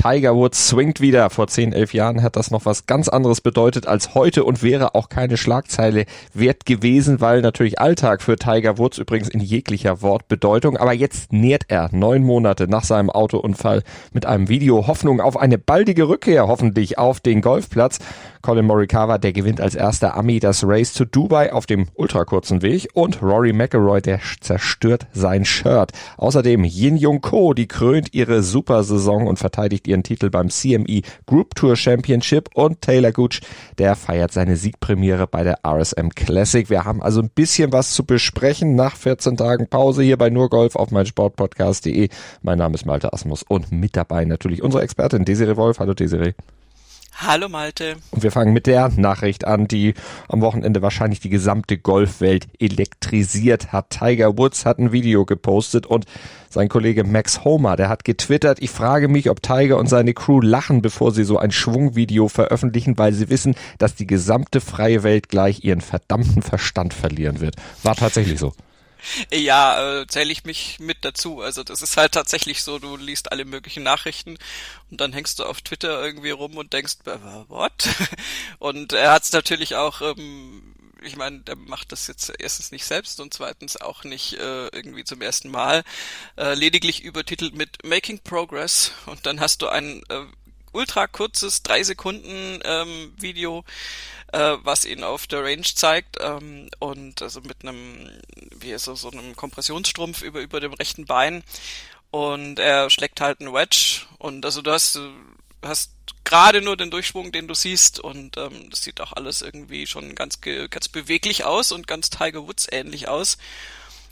Tiger Woods swingt wieder. Vor 10, 11 Jahren hat das noch was ganz anderes bedeutet als heute und wäre auch keine Schlagzeile wert gewesen, weil natürlich Alltag für Tiger Woods übrigens in jeglicher Wortbedeutung. Aber jetzt nährt er neun Monate nach seinem Autounfall mit einem Video Hoffnung auf eine baldige Rückkehr, hoffentlich auf den Golfplatz. Colin Morikawa, der gewinnt als erster Ami das Race to Dubai auf dem ultrakurzen Weg und Rory McIlroy, der zerstört sein Shirt. Außerdem Yin Jung Ko, die krönt ihre Supersaison und verteidigt ihren Titel beim CME Group Tour Championship und Taylor Gooch, der feiert seine Siegpremiere bei der RSM Classic. Wir haben also ein bisschen was zu besprechen nach 14 Tagen Pause hier bei Nurgolf auf meinsportpodcast.de. Mein Name ist Malte Asmus und mit dabei natürlich unsere Expertin Desiree Wolf. Hallo Desiree. Hallo Malte. Und wir fangen mit der Nachricht an, die am Wochenende wahrscheinlich die gesamte Golfwelt elektrisiert hat. Tiger Woods hat ein Video gepostet und sein Kollege Max Homer, der hat getwittert, ich frage mich, ob Tiger und seine Crew lachen, bevor sie so ein Schwungvideo veröffentlichen, weil sie wissen, dass die gesamte freie Welt gleich ihren verdammten Verstand verlieren wird. War tatsächlich so. Ja, äh, zähle ich mich mit dazu. Also das ist halt tatsächlich so, du liest alle möglichen Nachrichten und dann hängst du auf Twitter irgendwie rum und denkst, what? Und er hat es natürlich auch, ähm, ich meine, der macht das jetzt erstens nicht selbst und zweitens auch nicht äh, irgendwie zum ersten Mal, äh, lediglich übertitelt mit Making Progress und dann hast du ein äh, ultra kurzes, drei Sekunden ähm, Video, äh, was ihn auf der Range zeigt ähm, und also mit einem, wie so, so einem Kompressionsstrumpf über, über dem rechten Bein. Und er schlägt halt einen Wedge. Und also du hast, hast gerade nur den Durchschwung, den du siehst. Und ähm, das sieht auch alles irgendwie schon ganz, ganz beweglich aus und ganz Tiger Woods ähnlich aus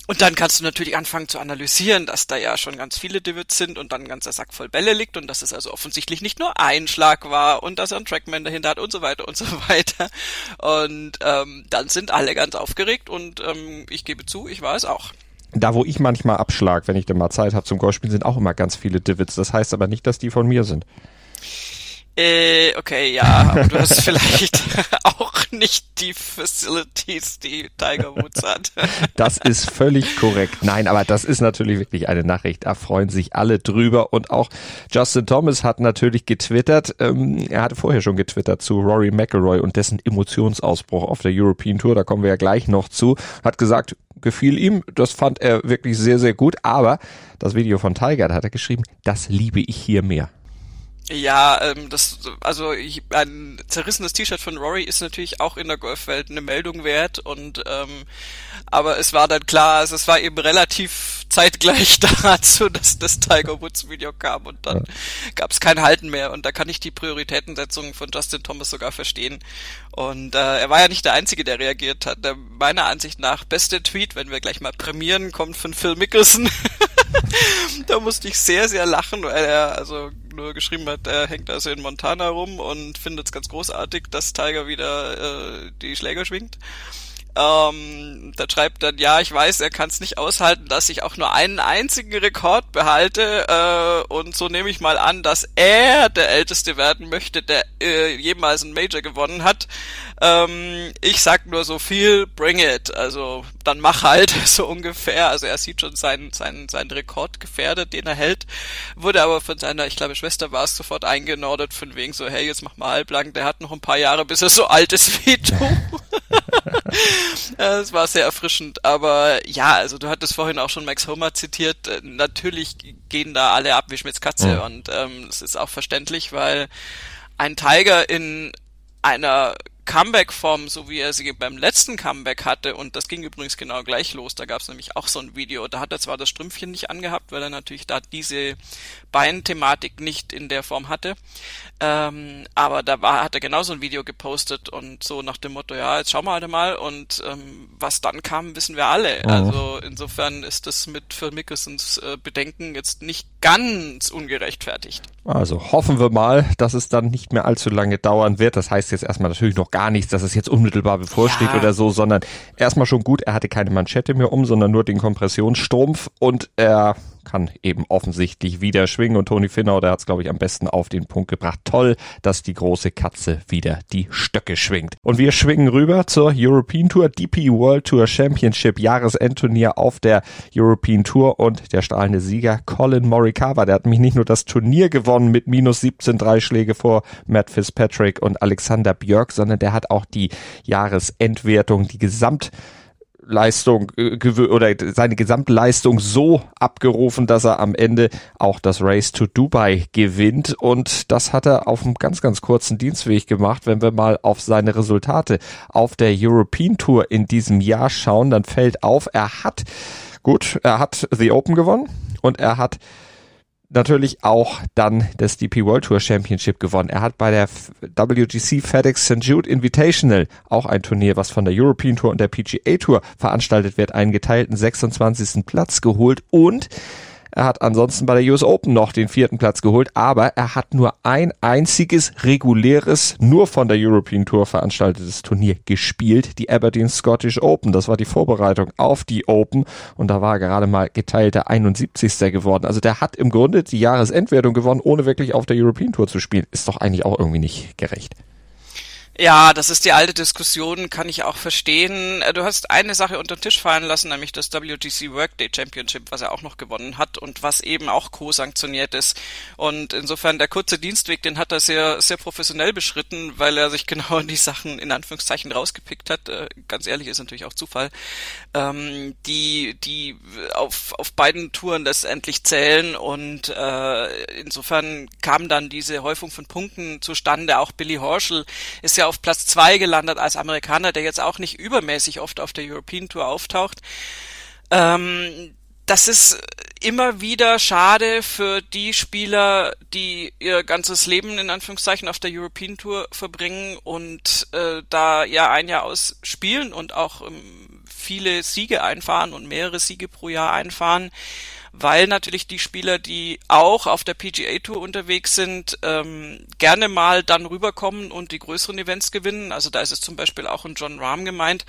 und dann kannst du natürlich anfangen zu analysieren, dass da ja schon ganz viele Divots sind und dann ein ganzer Sack voll Bälle liegt und dass es also offensichtlich nicht nur ein Schlag war und dass er einen Trackman dahinter hat und so weiter und so weiter. Und ähm, dann sind alle ganz aufgeregt und ähm, ich gebe zu, ich war es auch. Da, wo ich manchmal abschlag, wenn ich denn mal Zeit habe zum Golfspielen, sind auch immer ganz viele Divots. Das heißt aber nicht, dass die von mir sind. Äh, okay, ja, aber du hast vielleicht auch nicht die Facilities, die Tiger Woods hat. das ist völlig korrekt. Nein, aber das ist natürlich wirklich eine Nachricht. Da freuen sich alle drüber. Und auch Justin Thomas hat natürlich getwittert. Ähm, er hatte vorher schon getwittert zu Rory McIlroy und dessen Emotionsausbruch auf der European Tour. Da kommen wir ja gleich noch zu. Hat gesagt, gefiel ihm. Das fand er wirklich sehr, sehr gut. Aber das Video von Tiger, da hat er geschrieben, das liebe ich hier mehr. Ja, ähm, das, also ein zerrissenes T-Shirt von Rory ist natürlich auch in der Golfwelt eine Meldung wert und ähm, aber es war dann klar, also es war eben relativ zeitgleich dazu, dass das Tiger Woods Video kam und dann ja. gab es kein Halten mehr und da kann ich die Prioritätensetzung von Justin Thomas sogar verstehen und äh, er war ja nicht der Einzige, der reagiert hat. Der, meiner Ansicht nach beste Tweet, wenn wir gleich mal prämieren, kommt von Phil Mickelson. da musste ich sehr, sehr lachen, weil er also nur geschrieben hat, er hängt also in Montana rum und findet es ganz großartig, dass Tiger wieder äh, die Schläger schwingt. Ähm, da schreibt dann, ja, ich weiß, er kann es nicht aushalten, dass ich auch nur einen einzigen Rekord behalte äh, und so nehme ich mal an, dass er der Älteste werden möchte, der äh, jemals ein Major gewonnen hat. Ähm, ich sag nur so viel, bring it. Also dann mach halt so ungefähr. Also er sieht schon seinen, seinen, seinen Rekord gefährdet, den er hält. Wurde aber von seiner, ich glaube, Schwester war es sofort eingenordet, von wegen so, hey, jetzt mach mal halblang, der hat noch ein paar Jahre, bis er so alt ist wie du. Es war sehr erfrischend, aber ja, also du hattest vorhin auch schon Max Homer zitiert. Äh, natürlich gehen da alle ab wie Schmitz Katze ja. und ähm, das ist auch verständlich, weil ein Tiger in einer Comeback-Form, so wie er sie beim letzten Comeback hatte, und das ging übrigens genau gleich los, da gab es nämlich auch so ein Video, da hat er zwar das Strümpfchen nicht angehabt, weil er natürlich da diese Beinthematik nicht in der Form hatte, ähm, aber da war, hat er genauso ein Video gepostet und so nach dem Motto, ja, jetzt schauen wir halt mal und ähm, was dann kam, wissen wir alle. Oh. Also insofern ist das mit Phil Mickelsons äh, Bedenken jetzt nicht ganz ungerechtfertigt. Also hoffen wir mal, dass es dann nicht mehr allzu lange dauern wird. Das heißt jetzt erstmal natürlich noch gar nichts, dass es jetzt unmittelbar bevorsteht ja. oder so, sondern erstmal schon gut, er hatte keine Manschette mehr um, sondern nur den Kompressionsstrumpf und er kann eben offensichtlich wieder schwingen und Toni Finnau, der hat es glaube ich am besten auf den Punkt gebracht. Toll, dass die große Katze wieder die Stöcke schwingt. Und wir schwingen rüber zur European Tour, DP World Tour Championship, Jahresendturnier auf der European Tour und der strahlende Sieger Colin Morikawa, der hat mich nicht nur das Turnier gewonnen mit minus 17 Dreischläge vor Matt Fitzpatrick und Alexander Björk, sondern der hat auch die Jahresendwertung, die Gesamt Leistung äh, oder seine Gesamtleistung so abgerufen, dass er am Ende auch das Race to Dubai gewinnt und das hat er auf einem ganz ganz kurzen Dienstweg gemacht. Wenn wir mal auf seine Resultate auf der European Tour in diesem Jahr schauen, dann fällt auf, er hat gut, er hat The Open gewonnen und er hat natürlich auch dann das DP World Tour Championship gewonnen. Er hat bei der WGC FedEx St. Jude Invitational, auch ein Turnier, was von der European Tour und der PGA Tour veranstaltet wird, einen geteilten 26. Platz geholt und er hat ansonsten bei der US Open noch den vierten Platz geholt, aber er hat nur ein einziges reguläres, nur von der European Tour veranstaltetes Turnier gespielt, die Aberdeen Scottish Open. Das war die Vorbereitung auf die Open und da war er gerade mal geteilter 71. geworden. Also der hat im Grunde die Jahresendwertung gewonnen, ohne wirklich auf der European Tour zu spielen. Ist doch eigentlich auch irgendwie nicht gerecht. Ja, das ist die alte Diskussion, kann ich auch verstehen. Äh, du hast eine Sache unter den Tisch fallen lassen, nämlich das WGC Workday Championship, was er auch noch gewonnen hat und was eben auch co-sanktioniert ist. Und insofern der kurze Dienstweg, den hat er sehr, sehr professionell beschritten, weil er sich genau die Sachen in Anführungszeichen rausgepickt hat. Äh, ganz ehrlich, ist natürlich auch Zufall. Ähm, die, die auf, auf beiden Touren letztendlich zählen und äh, insofern kam dann diese Häufung von Punkten zustande. Auch Billy Horschel ist ja auf Platz zwei gelandet als Amerikaner, der jetzt auch nicht übermäßig oft auf der European Tour auftaucht. Ähm, das ist immer wieder schade für die Spieler, die ihr ganzes Leben in Anführungszeichen auf der European Tour verbringen und äh, da ja ein Jahr aus spielen und auch ähm, viele Siege einfahren und mehrere Siege pro Jahr einfahren weil natürlich die Spieler, die auch auf der PGA Tour unterwegs sind, ähm, gerne mal dann rüberkommen und die größeren Events gewinnen. Also da ist es zum Beispiel auch ein John Rahm gemeint,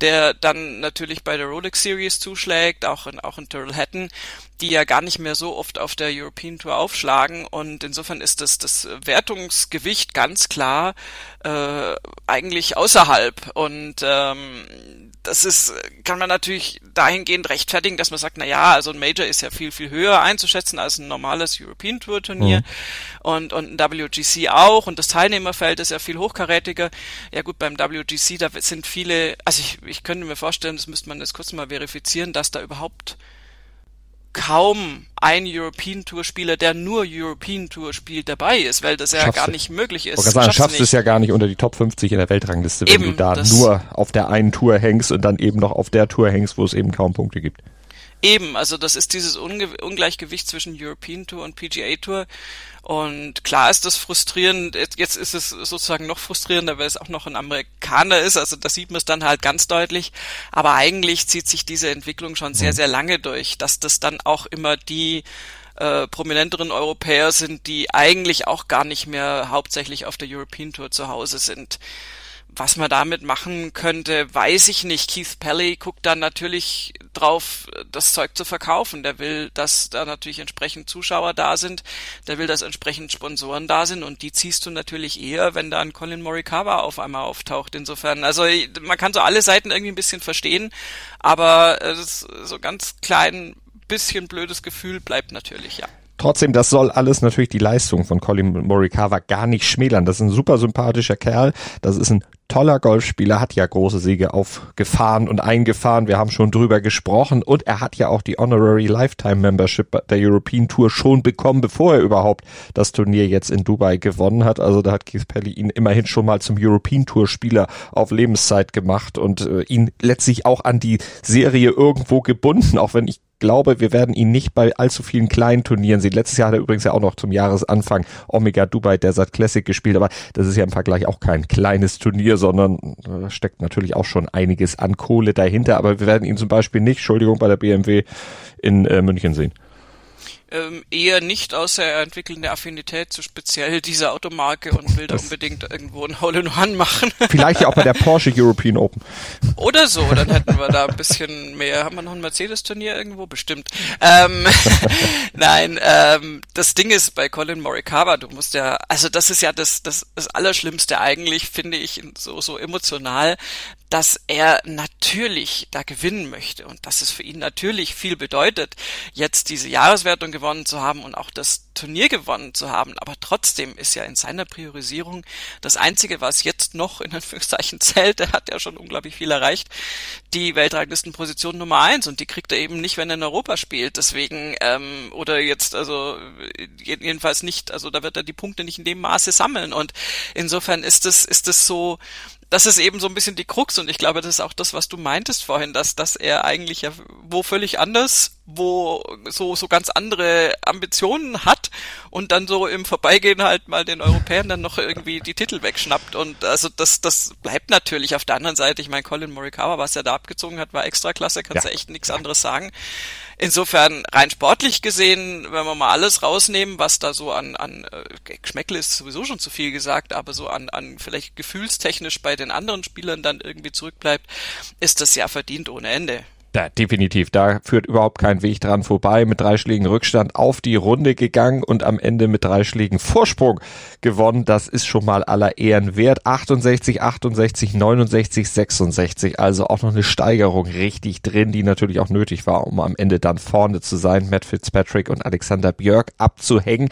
der dann natürlich bei der Rolex Series zuschlägt, auch in, auch in Turtle Hatton, die ja gar nicht mehr so oft auf der European Tour aufschlagen und insofern ist das, das Wertungsgewicht ganz klar äh, eigentlich außerhalb und ähm, das ist, kann man natürlich dahingehend rechtfertigen, dass man sagt, na ja, also ein Major ist ja viel, viel höher einzuschätzen als ein normales European Tour Turnier mhm. und, und ein WGC auch und das Teilnehmerfeld ist ja viel hochkarätiger. Ja gut, beim WGC, da sind viele, also ich, ich könnte mir vorstellen, das müsste man jetzt kurz mal verifizieren, dass da überhaupt kaum ein European Tour Spieler, der nur European Tour spielt, dabei ist, weil das ja schaffst gar nicht möglich ist. Sagen, schaffst es ja gar nicht unter die Top 50 in der Weltrangliste, wenn eben, du da nur auf der einen Tour hängst und dann eben noch auf der Tour hängst, wo es eben kaum Punkte gibt. Eben, also das ist dieses Unge Ungleichgewicht zwischen European Tour und PGA Tour. Und klar ist das frustrierend. Jetzt ist es sozusagen noch frustrierender, weil es auch noch ein Amerikaner ist. Also da sieht man es dann halt ganz deutlich. Aber eigentlich zieht sich diese Entwicklung schon sehr, mhm. sehr lange durch, dass das dann auch immer die äh, prominenteren Europäer sind, die eigentlich auch gar nicht mehr hauptsächlich auf der European Tour zu Hause sind. Was man damit machen könnte, weiß ich nicht. Keith Pelly guckt dann natürlich drauf, das Zeug zu verkaufen. Der will, dass da natürlich entsprechend Zuschauer da sind. Der will, dass entsprechend Sponsoren da sind und die ziehst du natürlich eher, wenn da ein Colin Morikawa auf einmal auftaucht. Insofern, also man kann so alle Seiten irgendwie ein bisschen verstehen, aber äh, so ganz klein bisschen blödes Gefühl bleibt natürlich, ja. Trotzdem, das soll alles natürlich die Leistung von Colin Morikawa gar nicht schmälern. Das ist ein super sympathischer Kerl. Das ist ein toller Golfspieler, hat ja große Siege aufgefahren und eingefahren. Wir haben schon drüber gesprochen und er hat ja auch die Honorary Lifetime Membership der European Tour schon bekommen, bevor er überhaupt das Turnier jetzt in Dubai gewonnen hat. Also da hat Keith Pelly ihn immerhin schon mal zum European Tour Spieler auf Lebenszeit gemacht und äh, ihn letztlich auch an die Serie irgendwo gebunden, auch wenn ich glaube, wir werden ihn nicht bei allzu vielen kleinen Turnieren sehen. Letztes Jahr hat er übrigens ja auch noch zum Jahresanfang Omega Dubai Desert Classic gespielt, aber das ist ja im Vergleich auch kein kleines Turnier, sondern da steckt natürlich auch schon einiges an Kohle dahinter. Aber wir werden ihn zum Beispiel nicht, Entschuldigung, bei der BMW in äh, München sehen. Ähm, eher nicht, außer er entwickelt eine Affinität zu speziell dieser Automarke und will da unbedingt irgendwo ein Hole-in-One machen. Vielleicht ja auch bei der Porsche European Open. Oder so, dann hätten wir da ein bisschen mehr. Haben wir noch ein Mercedes-Turnier irgendwo? Bestimmt. Ähm, nein, ähm, das Ding ist bei Colin Morikawa, du musst ja, also das ist ja das, das, das Allerschlimmste eigentlich, finde ich, so, so emotional, dass er natürlich da gewinnen möchte und dass es für ihn natürlich viel bedeutet, jetzt diese Jahreswertung gewonnen zu haben und auch das Turnier gewonnen zu haben. Aber trotzdem ist ja in seiner Priorisierung das Einzige, was jetzt noch in Anführungszeichen zählt, er hat ja schon unglaublich viel erreicht, die Weltranglistenposition Nummer eins und die kriegt er eben nicht, wenn er in Europa spielt. Deswegen, ähm, oder jetzt, also jedenfalls nicht, also da wird er die Punkte nicht in dem Maße sammeln. Und insofern ist es, ist es so, das ist eben so ein bisschen die Krux und ich glaube, das ist auch das, was du meintest vorhin, dass, dass er eigentlich ja wo völlig anders, wo so, so ganz andere Ambitionen hat und dann so im Vorbeigehen halt mal den Europäern dann noch irgendwie die Titel wegschnappt und also das, das bleibt natürlich auf der anderen Seite. Ich meine, Colin Morikawa, was er da abgezogen hat, war extra klasse, kannst ja. du echt nichts anderes sagen. Insofern rein sportlich gesehen, wenn wir mal alles rausnehmen, was da so an, an äh, Geschmäckle ist sowieso schon zu viel gesagt, aber so an, an vielleicht gefühlstechnisch bei den anderen Spielern dann irgendwie zurückbleibt, ist das ja verdient ohne Ende. Ja, definitiv. Da führt überhaupt kein Weg dran vorbei. Mit drei Schlägen Rückstand auf die Runde gegangen und am Ende mit drei Schlägen Vorsprung gewonnen. Das ist schon mal aller Ehren wert. 68, 68, 69, 66. Also auch noch eine Steigerung richtig drin, die natürlich auch nötig war, um am Ende dann vorne zu sein. Matt Fitzpatrick und Alexander Björk abzuhängen.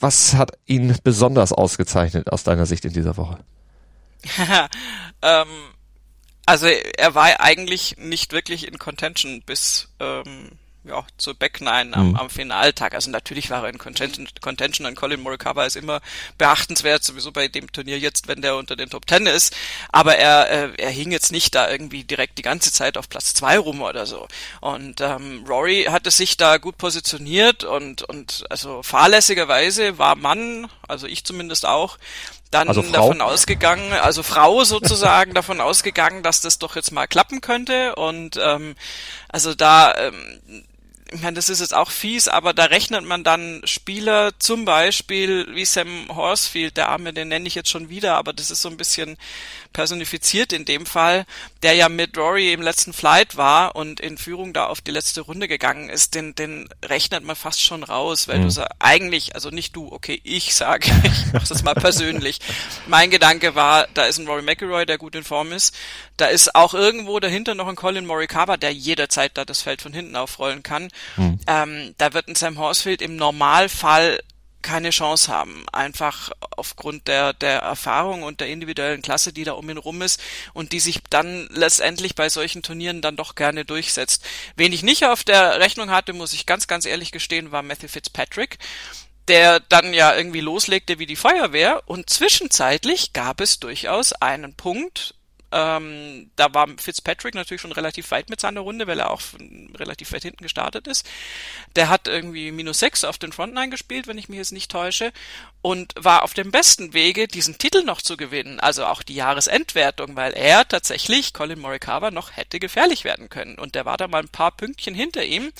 Was hat ihn besonders ausgezeichnet aus deiner Sicht in dieser Woche? ähm also er war eigentlich nicht wirklich in Contention bis ähm, ja, zur Back Nine am, mhm. am Finaltag. Also natürlich war er in Contention, Contention und Colin Morikawa ist immer beachtenswert, sowieso bei dem Turnier jetzt, wenn der unter den Top Ten ist. Aber er, äh, er hing jetzt nicht da irgendwie direkt die ganze Zeit auf Platz zwei rum oder so. Und ähm, Rory hatte sich da gut positioniert und, und also fahrlässigerweise war Mann, also ich zumindest auch, dann also davon ausgegangen, also Frau sozusagen davon ausgegangen, dass das doch jetzt mal klappen könnte. Und ähm, also da ähm, ich meine, das ist jetzt auch fies, aber da rechnet man dann Spieler zum Beispiel wie Sam Horsfield, der Arme, den nenne ich jetzt schon wieder, aber das ist so ein bisschen personifiziert in dem Fall, der ja mit Rory im letzten Flight war und in Führung da auf die letzte Runde gegangen ist, den, den rechnet man fast schon raus, weil mhm. du sagst, eigentlich, also nicht du, okay, ich sage, ich mach das mal persönlich. Mein Gedanke war, da ist ein Rory McIlroy, der gut in Form ist, da ist auch irgendwo dahinter noch ein Colin Morikawa, der jederzeit da das Feld von hinten aufrollen kann. Mhm. Ähm, da wird ein Sam Horsfield im Normalfall keine Chance haben. Einfach aufgrund der, der Erfahrung und der individuellen Klasse, die da um ihn rum ist und die sich dann letztendlich bei solchen Turnieren dann doch gerne durchsetzt. Wen ich nicht auf der Rechnung hatte, muss ich ganz, ganz ehrlich gestehen, war Matthew Fitzpatrick der dann ja irgendwie loslegte wie die Feuerwehr und zwischenzeitlich gab es durchaus einen Punkt, ähm, da war Fitzpatrick natürlich schon relativ weit mit seiner Runde, weil er auch relativ weit hinten gestartet ist. Der hat irgendwie minus sechs auf den Frontline gespielt, wenn ich mich jetzt nicht täusche, und war auf dem besten Wege, diesen Titel noch zu gewinnen, also auch die Jahresendwertung, weil er tatsächlich, Colin Morikawa, noch hätte gefährlich werden können. Und der war da mal ein paar Pünktchen hinter ihm.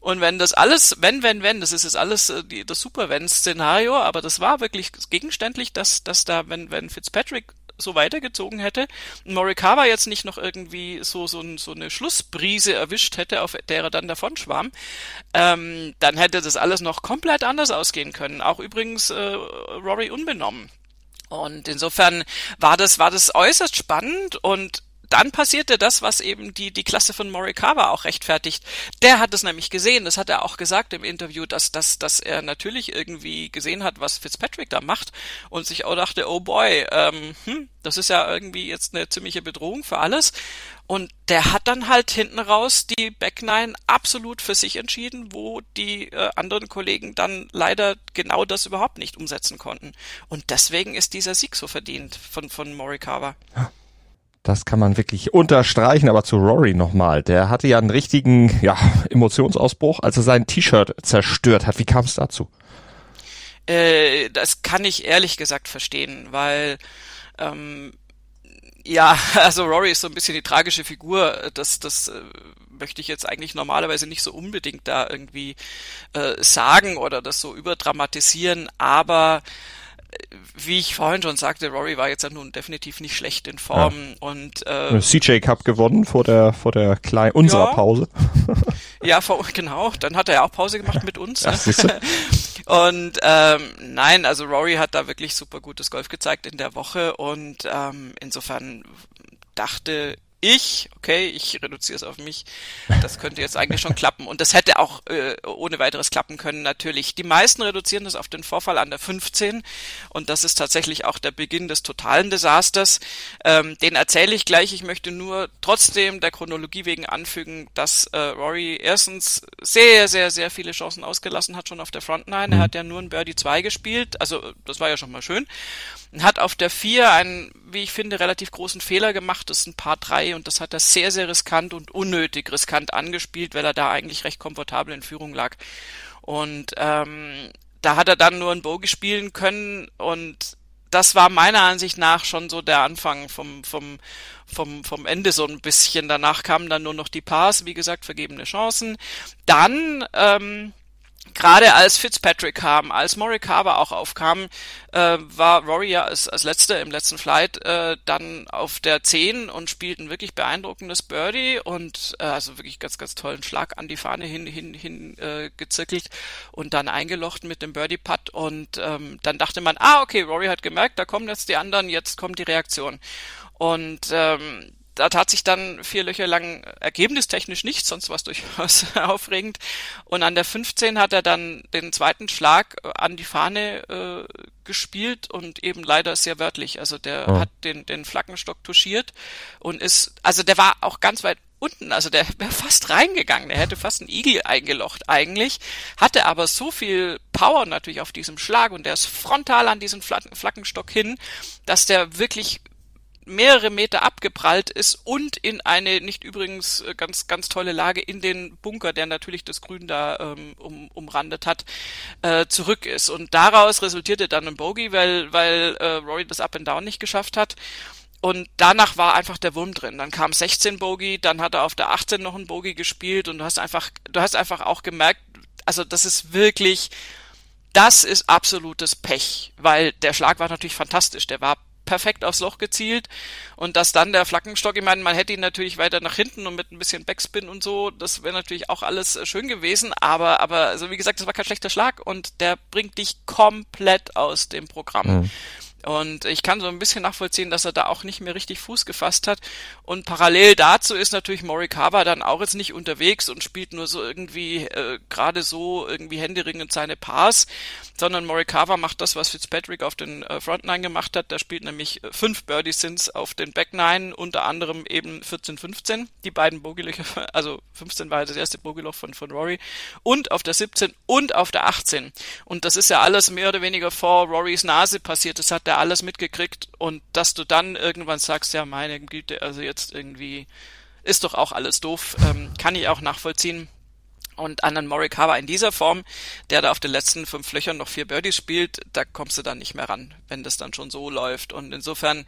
Und wenn das alles, wenn, wenn, wenn, das ist jetzt alles äh, die, das Super-Wenn-Szenario, aber das war wirklich gegenständlich, dass, dass da, wenn, wenn Fitzpatrick so weitergezogen hätte, Morikawa jetzt nicht noch irgendwie so, so, so eine Schlussbrise erwischt hätte, auf der er dann davon schwamm, ähm, dann hätte das alles noch komplett anders ausgehen können. Auch übrigens äh, Rory unbenommen. Und insofern war das, war das äußerst spannend und dann passierte das, was eben die, die Klasse von Morikawa auch rechtfertigt. Der hat es nämlich gesehen, das hat er auch gesagt im Interview, dass, dass, dass er natürlich irgendwie gesehen hat, was Fitzpatrick da macht und sich auch dachte, oh boy, ähm, hm, das ist ja irgendwie jetzt eine ziemliche Bedrohung für alles. Und der hat dann halt hinten raus die Back Nine absolut für sich entschieden, wo die äh, anderen Kollegen dann leider genau das überhaupt nicht umsetzen konnten. Und deswegen ist dieser Sieg so verdient von, von Morikawa. Ja. Das kann man wirklich unterstreichen, aber zu Rory nochmal. Der hatte ja einen richtigen ja, Emotionsausbruch, als er sein T-Shirt zerstört hat. Wie kam es dazu? Äh, das kann ich ehrlich gesagt verstehen, weil ähm, ja, also Rory ist so ein bisschen die tragische Figur. Das, das äh, möchte ich jetzt eigentlich normalerweise nicht so unbedingt da irgendwie äh, sagen oder das so überdramatisieren, aber wie ich vorhin schon sagte, Rory war jetzt ja nun definitiv nicht schlecht in Form ja. und äh, CJ Cup gewonnen vor der vor der kleinen unserer ja, Pause. ja, vor, genau. Dann hat er ja auch Pause gemacht mit uns. Ja, ne? und ähm, nein, also Rory hat da wirklich super gutes Golf gezeigt in der Woche und ähm, insofern dachte ich, okay, ich reduziere es auf mich, das könnte jetzt eigentlich schon klappen. Und das hätte auch äh, ohne weiteres klappen können, natürlich. Die meisten reduzieren das auf den Vorfall an der 15 und das ist tatsächlich auch der Beginn des totalen Desasters. Ähm, den erzähle ich gleich. Ich möchte nur trotzdem der Chronologie wegen anfügen, dass äh, Rory erstens sehr, sehr, sehr viele Chancen ausgelassen hat schon auf der Frontline. Er mhm. hat ja nur ein Birdie 2 gespielt, also das war ja schon mal schön. Hat auf der 4 einen, wie ich finde, relativ großen Fehler gemacht, das ist ein Paar 3 und das hat er sehr, sehr riskant und unnötig riskant angespielt, weil er da eigentlich recht komfortabel in Führung lag. Und ähm, da hat er dann nur ein Bogey spielen können und das war meiner Ansicht nach schon so der Anfang vom, vom, vom, vom Ende so ein bisschen. Danach kamen dann nur noch die Pars, wie gesagt, vergebene Chancen. Dann ähm, gerade als Fitzpatrick kam, als Morikawa auch aufkam, äh, war Rory ja als, als letzter im letzten Flight äh, dann auf der 10 und spielt ein wirklich beeindruckendes Birdie und äh, also wirklich ganz, ganz tollen Schlag an die Fahne hin, hin, hin äh, gezirkelt und dann eingelocht mit dem Birdie-Putt und ähm, dann dachte man, ah, okay, Rory hat gemerkt, da kommen jetzt die anderen, jetzt kommt die Reaktion. Und ähm, da tat sich dann vier Löcher lang ergebnistechnisch nichts, sonst war es durchaus aufregend. Und an der 15 hat er dann den zweiten Schlag äh, an die Fahne äh, gespielt und eben leider sehr wörtlich. Also der oh. hat den, den Flaggenstock touchiert und ist, also der war auch ganz weit unten, also der wäre fast reingegangen, der hätte fast einen Igel eingelocht eigentlich, hatte aber so viel Power natürlich auf diesem Schlag und der ist frontal an diesen Flaggenstock hin, dass der wirklich mehrere Meter abgeprallt ist und in eine nicht übrigens äh, ganz ganz tolle Lage in den Bunker, der natürlich das Grün da ähm, um, umrandet hat, äh, zurück ist. Und daraus resultierte dann ein Bogey, weil weil äh, Rory das Up and Down nicht geschafft hat. Und danach war einfach der Wurm drin. Dann kam 16 Bogey, dann hat er auf der 18 noch ein Bogey gespielt und du hast einfach, du hast einfach auch gemerkt, also das ist wirklich, das ist absolutes Pech, weil der Schlag war natürlich fantastisch. Der war perfekt aufs Loch gezielt und dass dann der Flaggenstock, ich meine, man hätte ihn natürlich weiter nach hinten und mit ein bisschen Backspin und so, das wäre natürlich auch alles äh, schön gewesen, aber, aber, also wie gesagt, das war kein schlechter Schlag und der bringt dich komplett aus dem Programm. Mhm. Und ich kann so ein bisschen nachvollziehen, dass er da auch nicht mehr richtig Fuß gefasst hat. Und parallel dazu ist natürlich Morikawa dann auch jetzt nicht unterwegs und spielt nur so irgendwie äh, gerade so irgendwie händeringend seine Pars, sondern Morikawa macht das, was Fitzpatrick auf den äh, Front Nine gemacht hat. Der spielt nämlich äh, fünf Birdie Sins auf den Back Nine, unter anderem eben 14, 15. Die beiden Bogielöcher, also 15 war das erste Bogiloch von, von Rory und auf der 17 und auf der 18. Und das ist ja alles mehr oder weniger vor Rorys Nase passiert. Das hat der alles mitgekriegt und dass du dann irgendwann sagst, ja meine Güte, also jetzt irgendwie ist doch auch alles doof, ähm, kann ich auch nachvollziehen. Und an einen Morikawa in dieser Form, der da auf den letzten fünf Löchern noch vier Birdies spielt, da kommst du dann nicht mehr ran, wenn das dann schon so läuft. Und insofern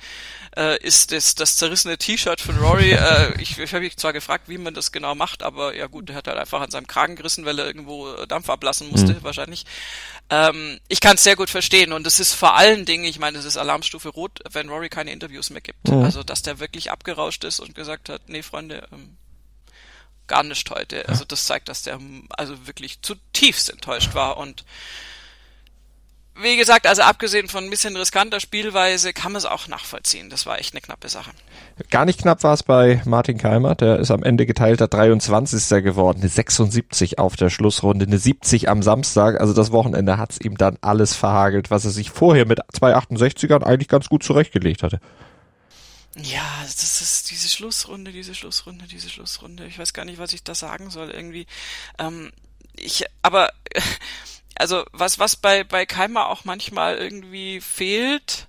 äh, ist das, das zerrissene T-Shirt von Rory, äh, ich, ich habe mich zwar gefragt, wie man das genau macht, aber ja gut, der hat halt einfach an seinem Kragen gerissen, weil er irgendwo Dampf ablassen musste, mhm. wahrscheinlich. Ähm, ich kann es sehr gut verstehen und es ist vor allen Dingen, ich meine, es ist Alarmstufe Rot, wenn Rory keine Interviews mehr gibt. Mhm. Also, dass der wirklich abgerauscht ist und gesagt hat, nee, Freunde, ähm, gar nicht heute. Also das zeigt, dass der also wirklich zutiefst enttäuscht war und wie gesagt, also abgesehen von ein bisschen riskanter Spielweise kann man es auch nachvollziehen. Das war echt eine knappe Sache. Gar nicht knapp war es bei Martin Keimer. Der ist am Ende geteilter 23. geworden. Eine 76 auf der Schlussrunde, eine 70 am Samstag. Also das Wochenende hat es ihm dann alles verhagelt, was er sich vorher mit zwei 68ern eigentlich ganz gut zurechtgelegt hatte. Ja, das ist diese Schlussrunde, diese Schlussrunde, diese Schlussrunde. Ich weiß gar nicht, was ich da sagen soll irgendwie. Ähm, ich, aber also was was bei bei Keimer auch manchmal irgendwie fehlt,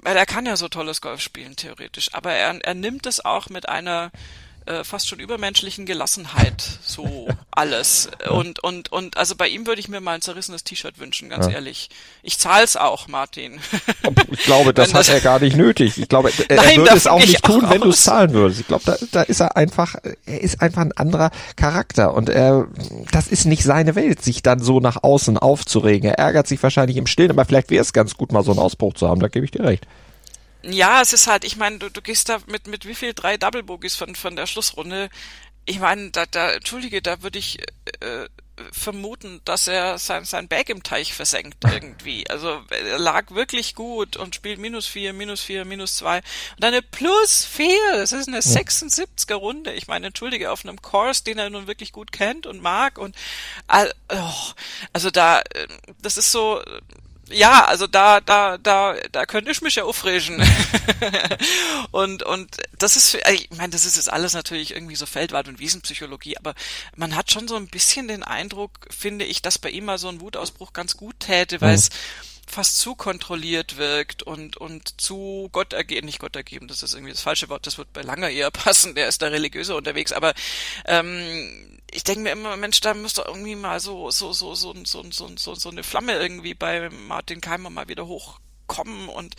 weil er kann ja so tolles Golf spielen theoretisch, aber er er nimmt es auch mit einer äh, fast schon übermenschlichen Gelassenheit, so alles. Und, und, und also bei ihm würde ich mir mal ein zerrissenes T-Shirt wünschen, ganz ja. ehrlich. Ich zahl's auch, Martin. Ich glaube, das, das hat er gar nicht nötig. Ich glaube, er, Nein, würde es auch nicht tun, auch wenn du es zahlen würdest. Ich glaube, da, da ist er einfach, er ist einfach ein anderer Charakter und er, das ist nicht seine Welt, sich dann so nach außen aufzuregen. Er ärgert sich wahrscheinlich im Stillen, aber vielleicht wäre es ganz gut, mal so einen Ausbruch zu haben, da gebe ich dir recht. Ja, es ist halt, ich meine, du, du gehst da mit, mit wie viel? Drei Double Bogies von, von der Schlussrunde. Ich meine, da, da, entschuldige, da würde ich äh, vermuten, dass er sein, sein Bag im Teich versenkt irgendwie. Also er lag wirklich gut und spielt minus vier, minus vier, minus zwei und eine plus vier. Das ist eine 76er Runde. Ich meine, entschuldige, auf einem Course, den er nun wirklich gut kennt und mag und oh, also da, äh, das ist so, ja, also da, da, da, da könnte ich mich ja aufregen. und, und das ist, ich meine, das ist jetzt alles natürlich irgendwie so Feldwald- und Wiesenpsychologie, aber man hat schon so ein bisschen den Eindruck, finde ich, dass bei ihm mal so ein Wutausbruch ganz gut täte, weil mhm. Fast zu kontrolliert wirkt und, und zu Gott ergeben, nicht Gott ergeben, das ist irgendwie das falsche Wort, das wird bei Langer eher passen, der ist da religiöser unterwegs, aber ähm, ich denke mir immer, Mensch, da müsste irgendwie mal so, so, so, so, so, so, so, so eine Flamme irgendwie bei Martin Keimer mal wieder hochkommen und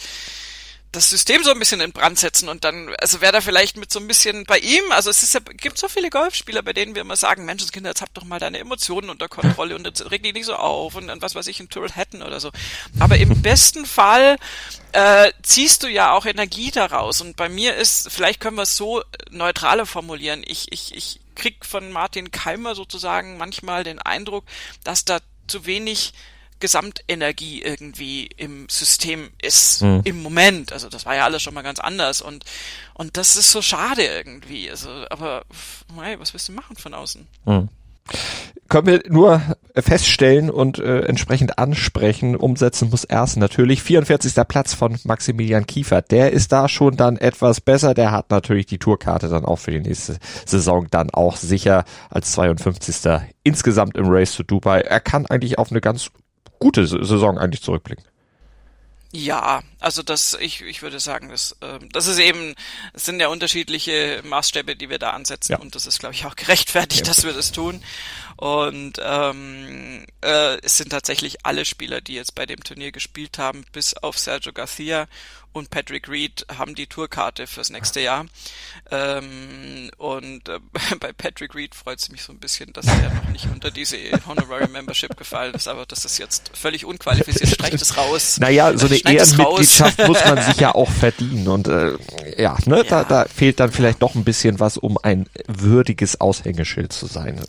das System so ein bisschen in Brand setzen und dann, also wäre da vielleicht mit so ein bisschen bei ihm, also es ist ja, gibt so viele Golfspieler, bei denen wir immer sagen, Menschenskinder, jetzt hab doch mal deine Emotionen unter Kontrolle und jetzt reg dich nicht so auf und dann was weiß ich, ein Turret hätten oder so. Aber im besten Fall äh, ziehst du ja auch Energie daraus und bei mir ist, vielleicht können wir es so neutraler formulieren, ich, ich, ich krieg von Martin Keimer sozusagen manchmal den Eindruck, dass da zu wenig Gesamtenergie irgendwie im System ist mhm. im Moment. Also das war ja alles schon mal ganz anders und und das ist so schade irgendwie. Also aber mei, was willst du machen von außen? Mhm können wir nur feststellen und äh, entsprechend ansprechen. Umsetzen muss erst natürlich 44. Platz von Maximilian Kiefer. Der ist da schon dann etwas besser. Der hat natürlich die Tourkarte dann auch für die nächste Saison dann auch sicher als 52. insgesamt im Race to Dubai. Er kann eigentlich auf eine ganz gute Saison eigentlich zurückblicken. Ja, also das, ich, ich würde sagen, das, äh, das ist eben, es sind ja unterschiedliche Maßstäbe, die wir da ansetzen ja. und das ist, glaube ich, auch gerechtfertigt, ja. dass wir das tun. Und ähm, äh, es sind tatsächlich alle Spieler, die jetzt bei dem Turnier gespielt haben, bis auf Sergio Garcia und Patrick Reed haben die Tourkarte fürs nächste Jahr. Ähm, und äh, bei Patrick Reed freut es mich so ein bisschen, dass er noch nicht unter diese Honorary Membership gefallen ist, aber das ist jetzt völlig unqualifiziert. Streicht es raus. Naja, so eine Ehrenmitgliedschaft muss man sich ja auch verdienen und äh, ja, ne, ja. Da, da fehlt dann vielleicht doch ein bisschen was, um ein würdiges Aushängeschild zu sein.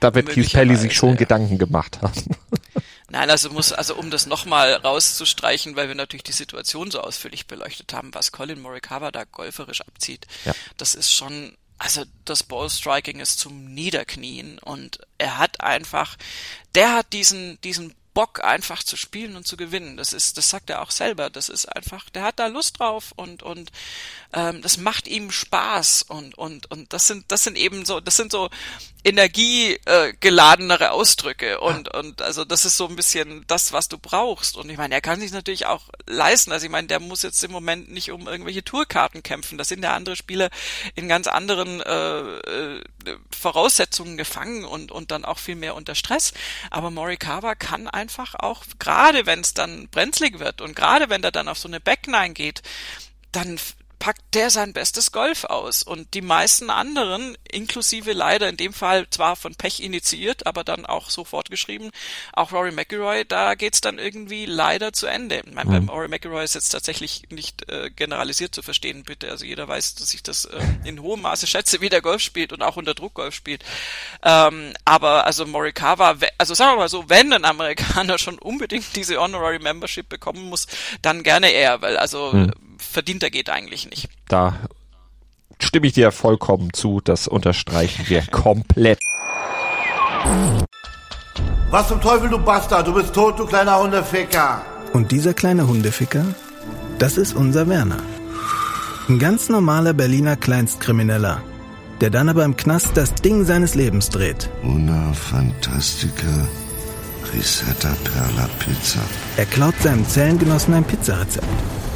Da wird Keith Pelly sich schon ja. Gedanken gemacht haben. Nein, also muss, also um das nochmal rauszustreichen, weil wir natürlich die Situation so ausführlich beleuchtet haben, was Colin Morikawa da golferisch abzieht, ja. das ist schon, also das Ballstriking ist zum Niederknien und er hat einfach, der hat diesen, diesen Bock einfach zu spielen und zu gewinnen. Das ist, das sagt er auch selber. Das ist einfach, der hat da Lust drauf und und ähm, das macht ihm Spaß und und und das sind das sind eben so, das sind so energiegeladenere äh, Ausdrücke und und also das ist so ein bisschen das, was du brauchst. Und ich meine, er kann sich natürlich auch leisten. Also ich meine, der muss jetzt im Moment nicht um irgendwelche Tourkarten kämpfen. Das sind ja andere Spieler in ganz anderen äh, äh, Voraussetzungen gefangen und und dann auch viel mehr unter Stress. Aber Morikawa kann einfach einfach auch, gerade wenn es dann brenzlig wird und gerade wenn er dann auf so eine Backline geht, dann packt der sein bestes Golf aus. Und die meisten anderen, inklusive leider in dem Fall zwar von Pech initiiert, aber dann auch sofort geschrieben, auch Rory McIlroy, da geht's dann irgendwie leider zu Ende. Ich meine, mhm. beim Rory McIlroy ist jetzt tatsächlich nicht äh, generalisiert zu verstehen, bitte. Also jeder weiß, dass ich das äh, in hohem Maße schätze, wie der Golf spielt und auch unter Druck Golf spielt. Ähm, aber also Morikawa, also sagen wir mal so, wenn ein Amerikaner schon unbedingt diese Honorary Membership bekommen muss, dann gerne er, weil also mhm verdienter geht eigentlich nicht. Da stimme ich dir vollkommen zu, das unterstreichen wir komplett. Was zum Teufel, du Bastard, du bist tot, du kleiner Hundeficker. Und dieser kleine Hundeficker, das ist unser Werner. Ein ganz normaler Berliner Kleinstkrimineller, der dann aber im Knast das Ding seines Lebens dreht. Una Fantastica Risetta Perla Pizza. Er klaut seinem Zellengenossen ein Pizzarezept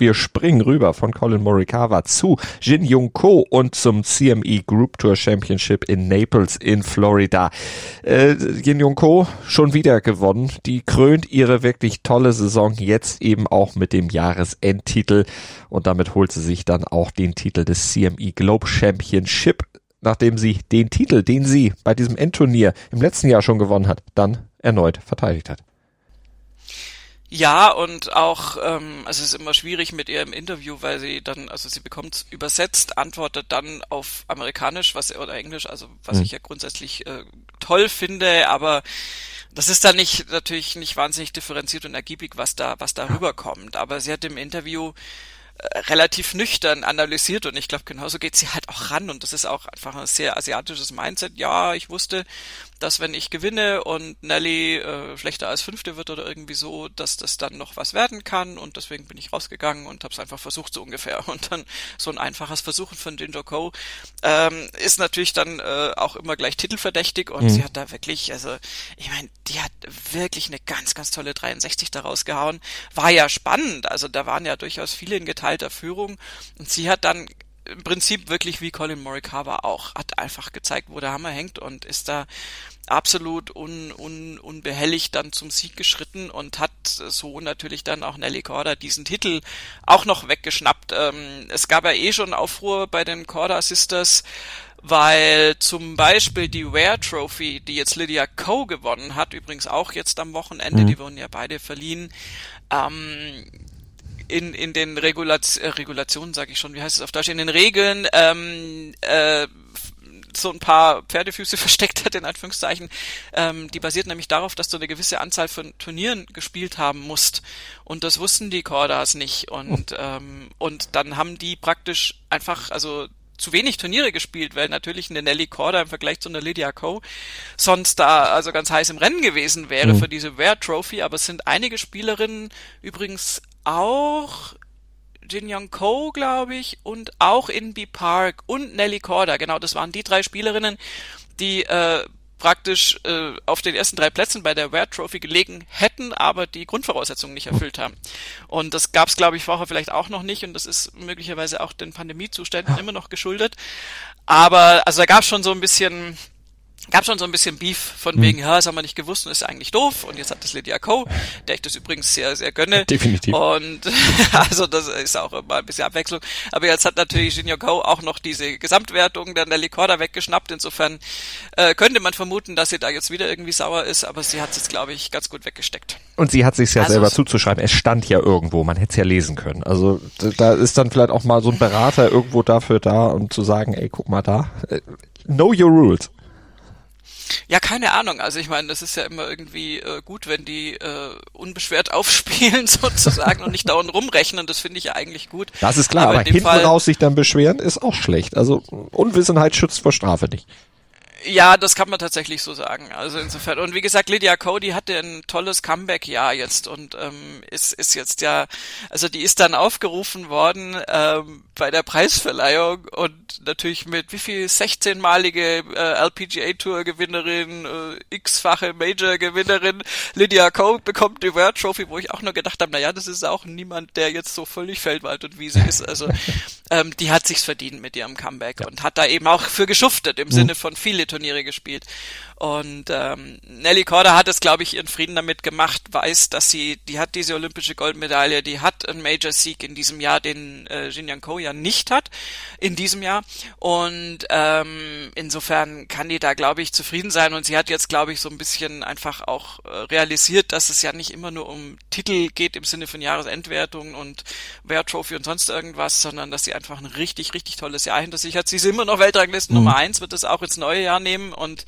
Wir springen rüber von Colin Morikawa zu Jin Young Ko und zum CME Group Tour Championship in Naples in Florida. Äh, Jin Young Ko schon wieder gewonnen. Die krönt ihre wirklich tolle Saison jetzt eben auch mit dem Jahresendtitel und damit holt sie sich dann auch den Titel des CME Globe Championship, nachdem sie den Titel, den sie bei diesem Endturnier im letzten Jahr schon gewonnen hat, dann erneut verteidigt hat. Ja, und auch, ähm, also es ist immer schwierig mit ihr im Interview, weil sie dann, also sie bekommt übersetzt, antwortet dann auf Amerikanisch, was oder Englisch, also was mhm. ich ja grundsätzlich äh, toll finde, aber das ist dann nicht natürlich nicht wahnsinnig differenziert und ergiebig, was da was da rüberkommt. Aber sie hat im Interview äh, relativ nüchtern analysiert und ich glaube, genauso geht sie halt auch ran und das ist auch einfach ein sehr asiatisches Mindset. Ja, ich wusste, dass wenn ich gewinne und Nelly äh, schlechter als Fünfte wird oder irgendwie so, dass das dann noch was werden kann und deswegen bin ich rausgegangen und habe es einfach versucht so ungefähr und dann so ein einfaches Versuchen von Ginger Co. Ähm, ist natürlich dann äh, auch immer gleich titelverdächtig und mhm. sie hat da wirklich, also ich meine, die hat wirklich eine ganz, ganz tolle 63 daraus gehauen. War ja spannend, also da waren ja durchaus viele in geteilter Führung und sie hat dann im Prinzip wirklich wie Colin Morikawa auch, hat einfach gezeigt, wo der Hammer hängt und ist da absolut un, un, unbehelligt dann zum Sieg geschritten und hat so natürlich dann auch Nelly Corda diesen Titel auch noch weggeschnappt. Ähm, es gab ja eh schon Aufruhr bei den Corda Sisters, weil zum Beispiel die Ware Trophy, die jetzt Lydia Coe gewonnen hat, übrigens auch jetzt am Wochenende, mhm. die wurden ja beide verliehen, ähm, in, in den Regulaz äh, Regulationen, sage ich schon, wie heißt es auf Deutsch, in den Regeln ähm, äh, so ein paar Pferdefüße versteckt hat, in Anführungszeichen. Ähm, die basiert nämlich darauf, dass du eine gewisse Anzahl von Turnieren gespielt haben musst. Und das wussten die Cordas nicht. Und, ähm, und dann haben die praktisch einfach, also zu wenig Turniere gespielt, weil natürlich eine Nelly Corda im Vergleich zu einer Lydia Ko sonst da also ganz heiß im Rennen gewesen wäre mhm. für diese Ware Trophy, aber es sind einige Spielerinnen übrigens auch Jin Young Ko, glaube ich, und auch Inby Park und Nelly Corda. Genau, das waren die drei Spielerinnen, die äh, praktisch äh, auf den ersten drei Plätzen bei der Ware Trophy gelegen hätten, aber die Grundvoraussetzungen nicht erfüllt haben. Und das gab es, glaube ich, vorher vielleicht auch noch nicht und das ist möglicherweise auch den Pandemiezuständen immer noch geschuldet. Aber also da gab es schon so ein bisschen gab schon so ein bisschen Beef von hm. wegen, ja, das haben wir nicht gewusst und ist eigentlich doof. Und jetzt hat das Lydia Ko, der ich das übrigens sehr, sehr gönne. Definitiv. Und also das ist auch immer ein bisschen Abwechslung. Aber jetzt hat natürlich Junior Ko auch noch diese Gesamtwertung der Nelly Corda weggeschnappt. Insofern äh, könnte man vermuten, dass sie da jetzt wieder irgendwie sauer ist, aber sie hat es jetzt, glaube ich, ganz gut weggesteckt. Und sie hat sich ja also, selber zuzuschreiben. Es stand ja irgendwo, man hätte es ja lesen können. Also da ist dann vielleicht auch mal so ein Berater irgendwo dafür da, um zu sagen, ey, guck mal da. Äh, know your rules. Ja, keine Ahnung. Also ich meine, das ist ja immer irgendwie äh, gut, wenn die äh, unbeschwert aufspielen sozusagen und nicht dauernd rumrechnen. Das finde ich ja eigentlich gut. Das ist klar, aber, aber hinten Fall, raus sich dann beschweren ist auch schlecht. Also Unwissenheit schützt vor Strafe nicht. Ja, das kann man tatsächlich so sagen. Also insofern. Und wie gesagt, Lydia Cody hatte ein tolles Comeback-Jahr jetzt und ähm, ist, ist jetzt ja, also die ist dann aufgerufen worden ähm, bei der Preisverleihung und natürlich mit wie viel 16-malige äh, LPGA-Tour-Gewinnerin, äh, x-fache Major-Gewinnerin. Lydia Cody bekommt die World Trophy, wo ich auch nur gedacht habe, naja, das ist auch niemand, der jetzt so völlig Feldwald und Wiese ist. Also ähm, die hat sich's verdient mit ihrem Comeback ja. und hat da eben auch für geschuftet im mhm. Sinne von viele Turniere gespielt. Und ähm, Nelly Korda hat es, glaube ich, ihren Frieden damit gemacht, weiß, dass sie, die hat diese olympische Goldmedaille, die hat einen Major-Sieg in diesem Jahr, den äh, Jin Yang Ko ja nicht hat, in diesem Jahr. Und ähm, insofern kann die da, glaube ich, zufrieden sein. Und sie hat jetzt, glaube ich, so ein bisschen einfach auch äh, realisiert, dass es ja nicht immer nur um Titel geht im Sinne von Jahresendwertungen und Wear Trophy und sonst irgendwas, sondern dass sie einfach ein richtig, richtig tolles Jahr hinter sich hat. Sie ist immer noch Weltranglisten mhm. Nummer eins, wird es auch ins neue Jahr nehmen und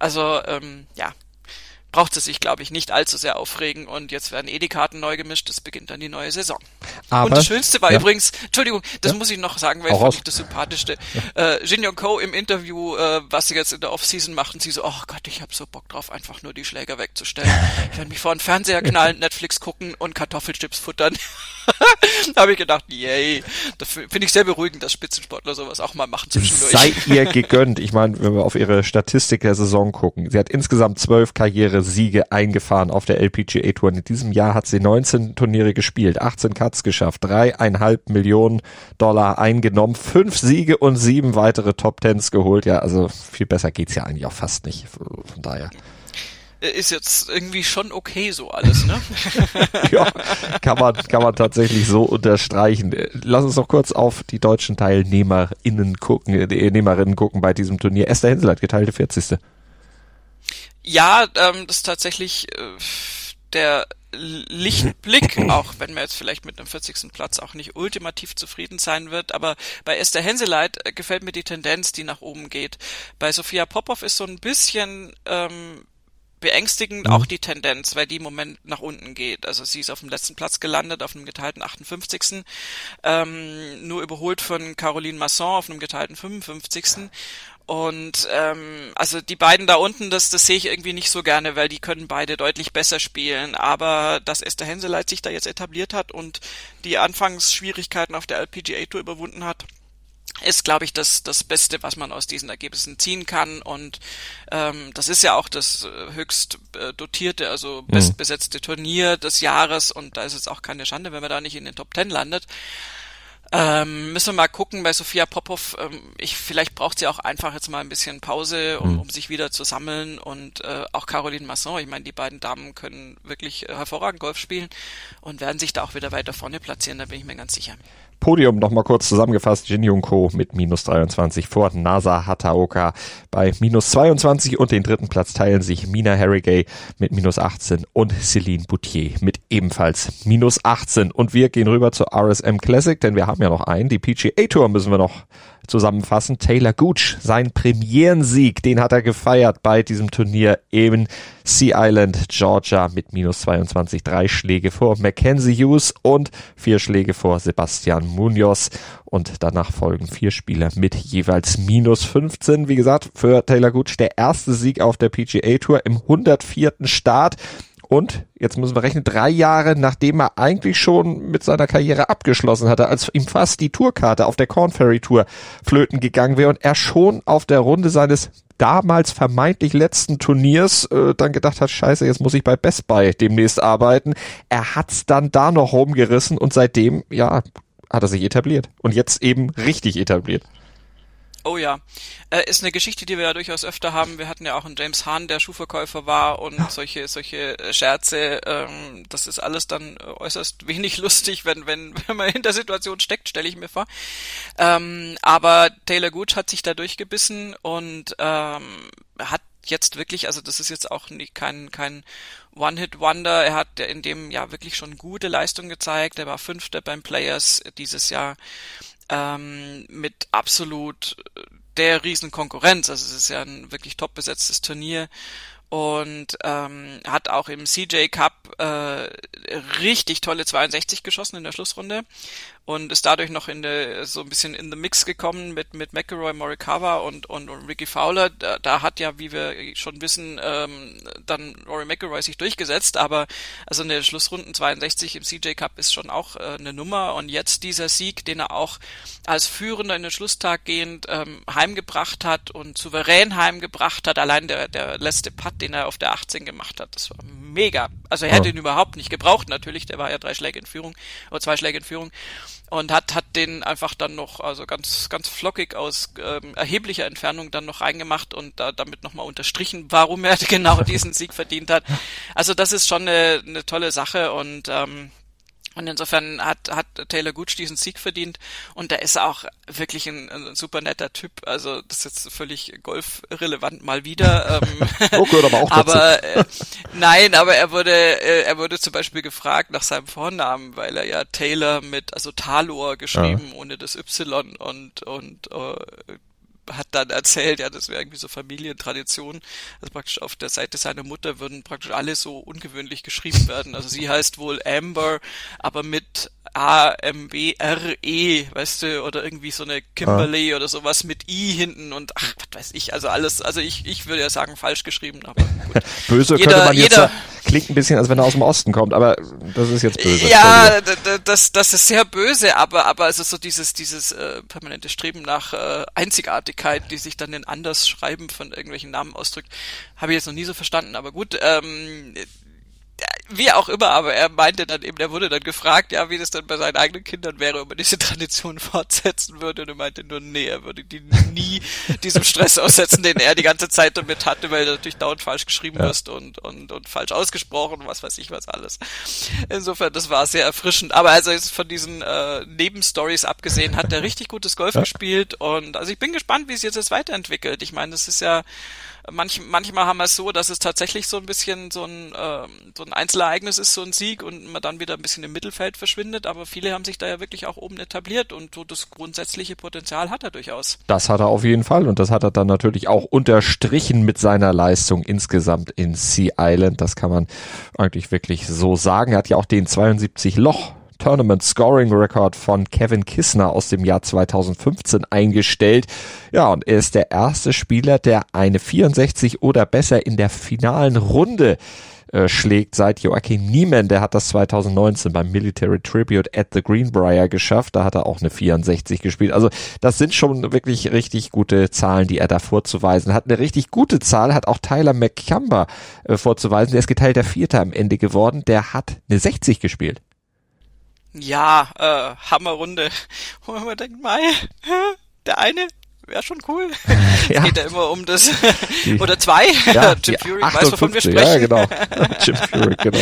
also ähm, ja, braucht es sich, glaube ich, nicht allzu sehr aufregen. Und jetzt werden eh die Karten neu gemischt. Es beginnt dann die neue Saison. Aber, und das Schönste war ja. übrigens, Entschuldigung, das Ja. muss ich noch sagen, weil ich fand das Sympathischste. Äh, Jin Yong Ko im Interview, äh, was sie jetzt in der Offseason machen, sie so, oh Gott, ich habe so Bock drauf, einfach nur die Schläger wegzustellen. Ich werde mich vor den Fernseher knallen, Netflix gucken und Kartoffelchips futtern. da habe ich gedacht, yay. Das finde ich sehr beruhigend, dass Spitzensportler sowas auch mal machen zwischendurch. Sei ihr gegönnt. Ich meine, wenn wir auf ihre Statistik der Saison gucken, sie hat insgesamt zwölf Karrieresiege eingefahren auf der LPGA Tour. In diesem Jahr hat sie 19 Turniere gespielt, 18 Cuts geschafft, dreieinhalb Millionen Dollar eingenommen, fünf Siege und sieben weitere Top Tens geholt. Ja, also viel besser geht's ja eigentlich auch fast nicht. Von daher. Ist jetzt irgendwie schon okay so alles, ne? ja, kann man, kann man tatsächlich so unterstreichen. Lass uns noch kurz auf die deutschen TeilnehmerInnen gucken, äh, Nehmerinnen gucken bei diesem Turnier. Esther Hensel hat geteilte 40. Ja, ähm, das ist tatsächlich äh, der Lichtblick, auch wenn man jetzt vielleicht mit einem 40. Platz auch nicht ultimativ zufrieden sein wird, aber bei Esther Henseleit äh, gefällt mir die Tendenz, die nach oben geht. Bei Sophia Popov ist so ein bisschen ähm, beängstigend auch die Tendenz, weil die im Moment nach unten geht. Also sie ist auf dem letzten Platz gelandet, auf einem geteilten 58. Ähm, nur überholt von Caroline Masson auf einem geteilten 55. Und ähm, also die beiden da unten, das, das sehe ich irgendwie nicht so gerne, weil die können beide deutlich besser spielen. Aber dass Esther Henseleit sich da jetzt etabliert hat und die Anfangsschwierigkeiten auf der LPGA Tour überwunden hat, ist, glaube ich, das, das Beste, was man aus diesen Ergebnissen ziehen kann. Und ähm, das ist ja auch das äh, höchst äh, dotierte, also bestbesetzte Turnier des Jahres. Und da ist es auch keine Schande, wenn man da nicht in den Top Ten landet. Ähm, müssen wir mal gucken bei Sophia Popov. Ähm, ich, vielleicht braucht sie auch einfach jetzt mal ein bisschen Pause, um, um sich wieder zu sammeln. Und äh, auch Caroline Masson. Ich meine, die beiden Damen können wirklich äh, hervorragend Golf spielen und werden sich da auch wieder weiter vorne platzieren. Da bin ich mir ganz sicher. Podium nochmal kurz zusammengefasst. Jin Young Ko mit minus 23 vor Nasa Hataoka bei minus 22 und den dritten Platz teilen sich Mina Harrigay mit minus 18 und Celine Boutier mit ebenfalls minus 18. Und wir gehen rüber zur RSM Classic, denn wir haben ja noch einen. Die PGA Tour müssen wir noch zusammenfassen. Taylor Gooch, sein Premierensieg, den hat er gefeiert bei diesem Turnier in Sea Island, Georgia mit minus 22, drei Schläge vor Mackenzie Hughes und vier Schläge vor Sebastian Munoz. Und danach folgen vier Spieler mit jeweils minus 15. Wie gesagt, für Taylor Gooch der erste Sieg auf der PGA Tour im 104. Start. Und jetzt müssen wir rechnen, drei Jahre nachdem er eigentlich schon mit seiner Karriere abgeschlossen hatte, als ihm fast die Tourkarte auf der Corn Ferry Tour flöten gegangen wäre und er schon auf der Runde seines damals vermeintlich letzten Turniers äh, dann gedacht hat, scheiße, jetzt muss ich bei Best Buy demnächst arbeiten. Er hat's dann da noch rumgerissen und seitdem, ja, hat er sich etabliert. Und jetzt eben richtig etabliert. Oh ja, äh, ist eine Geschichte, die wir ja durchaus öfter haben. Wir hatten ja auch einen James Hahn, der Schuhverkäufer war und solche solche äh, Scherze. Ähm, das ist alles dann äußerst wenig lustig, wenn wenn wenn man in der Situation steckt, stelle ich mir vor. Ähm, aber Taylor Gooch hat sich da durchgebissen und ähm, hat jetzt wirklich, also das ist jetzt auch nie, kein kein One-Hit-Wonder. Er hat in dem Jahr wirklich schon gute Leistung gezeigt. Er war Fünfter beim Players dieses Jahr ähm, mit absolut der riesen. Also es ist ja ein wirklich top besetztes Turnier und ähm, hat auch im CJ Cup äh, richtig tolle 62 geschossen in der Schlussrunde und ist dadurch noch in der, so ein bisschen in the Mix gekommen mit mit McElroy, Morikawa und, und und Ricky Fowler. Da, da hat ja, wie wir schon wissen, ähm, dann Rory McElroy sich durchgesetzt, aber also eine Schlussrunden 62 im CJ Cup ist schon auch äh, eine Nummer und jetzt dieser Sieg, den er auch als Führender in den Schlusstag gehend ähm, heimgebracht hat und souverän heimgebracht hat. Allein der der letzte Putt, den er auf der 18 gemacht hat, das war mega. Also er hätte Ja. ihn überhaupt nicht gebraucht natürlich, der war ja drei Schläge in Führung oder zwei Schläge in Führung und hat hat den einfach dann noch also ganz ganz flockig aus ähm, erheblicher Entfernung dann noch reingemacht und da, damit nochmal unterstrichen, warum er genau diesen Sieg verdient hat. Also das ist schon eine, eine tolle Sache und ähm, und insofern hat, hat Taylor Gooch diesen Sieg verdient und der ist auch wirklich ein, ein super netter Typ. Also das ist jetzt völlig golfrelevant mal wieder. Oh, gehört aber auch aber äh, nein, aber er wurde äh, er wurde zum Beispiel gefragt nach seinem Vornamen, weil er ja Taylor mit also Talor geschrieben ohne das Y und und äh, hat dann erzählt, ja, das wäre irgendwie so Familientradition. Also praktisch auf der Seite seiner Mutter würden praktisch alle so ungewöhnlich geschrieben werden. Also sie heißt wohl Amber, aber mit A-M-B-R-E, weißt du, oder irgendwie so eine Kimberly ah. oder sowas mit I hinten und ach, was weiß ich, also alles, also ich, ich würde ja sagen, falsch geschrieben, aber gut. Böse jeder, könnte man jetzt jeder, klingt ein bisschen, als wenn er aus dem Osten kommt, aber das ist jetzt böse. Ja, das, das ist sehr böse, aber, aber es ist so dieses, dieses äh, permanente Streben nach äh, Einzigartigkeit, die sich dann in anders Schreiben von irgendwelchen Namen ausdrückt, habe ich jetzt noch nie so verstanden, aber gut, ähm, wie auch immer, aber er meinte dann eben, er wurde dann gefragt, ja, wie das dann bei seinen eigenen Kindern wäre, ob er diese Tradition fortsetzen würde. Und er meinte nur, nee, er würde die nie diesem Stress aussetzen, den er die ganze Zeit damit hatte, weil er natürlich dauernd falsch geschrieben ja. wirst und, und, und falsch ausgesprochen und was weiß ich was alles. Insofern, das war sehr erfrischend. Aber also jetzt von diesen äh, Nebenstories abgesehen, hat er richtig gutes Golf ja. gespielt und also ich bin gespannt, wie es jetzt weiterentwickelt. Ich meine, das ist ja Manch, manchmal haben wir es so, dass es tatsächlich so ein bisschen so ein, äh, so ein Einzelereignis ist, so ein Sieg und man dann wieder ein bisschen im Mittelfeld verschwindet, aber viele haben sich da ja wirklich auch oben etabliert und so das grundsätzliche Potenzial hat er durchaus. Das hat er auf jeden Fall und das hat er dann natürlich auch unterstrichen mit seiner Leistung insgesamt in Sea Island. Das kann man eigentlich wirklich so sagen. Er hat ja auch den 72 Loch Tournament Scoring Record von Kevin Kissner aus dem Jahr 2015 eingestellt. Ja, und er ist der erste Spieler, der eine 64 oder besser in der finalen Runde äh, schlägt seit Joachim Niemann, der hat das 2019 beim Military Tribute at the Greenbrier geschafft, da hat er auch eine 64 gespielt. Also das sind schon wirklich richtig gute Zahlen, die er da vorzuweisen hat. Eine richtig gute Zahl hat auch Tyler McCumber äh, vorzuweisen, der ist geteilter Vierter am Ende geworden, der hat eine 60 gespielt. Ja, äh, Hammerrunde. Wo man denkt, Mai, der eine wäre schon cool. Es ja. geht ja immer um das. Oder zwei. Ja, Jim Fury weiß, wovon wir sprechen. Ja, genau. Jim Fury, genau.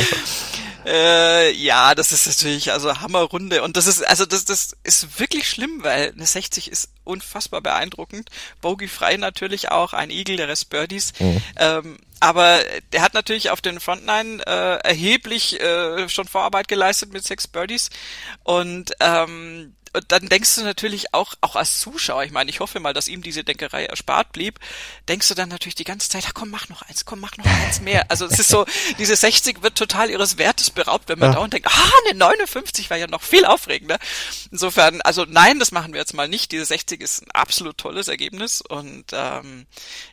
Äh, ja, das ist natürlich also Hammerrunde und das ist also das das ist wirklich schlimm, weil eine 60 ist unfassbar beeindruckend. Bogey frei natürlich auch, ein Eagle, der Rest Birdies. Mhm. Ähm, aber der hat natürlich auf den Frontline äh, erheblich äh, schon Vorarbeit geleistet mit sechs Birdies und ähm, und dann denkst du natürlich auch, auch als Zuschauer, ich meine, ich hoffe mal, dass ihm diese Denkerei erspart blieb, denkst du dann natürlich die ganze Zeit, ach komm, mach noch eins, komm, mach noch eins mehr. Also es ist so, diese 60 wird total ihres Wertes beraubt, wenn man ja. dauernd denkt, ah, eine 59 war ja noch viel aufregender. Insofern, also nein, das machen wir jetzt mal nicht. Diese 60 ist ein absolut tolles Ergebnis und ähm,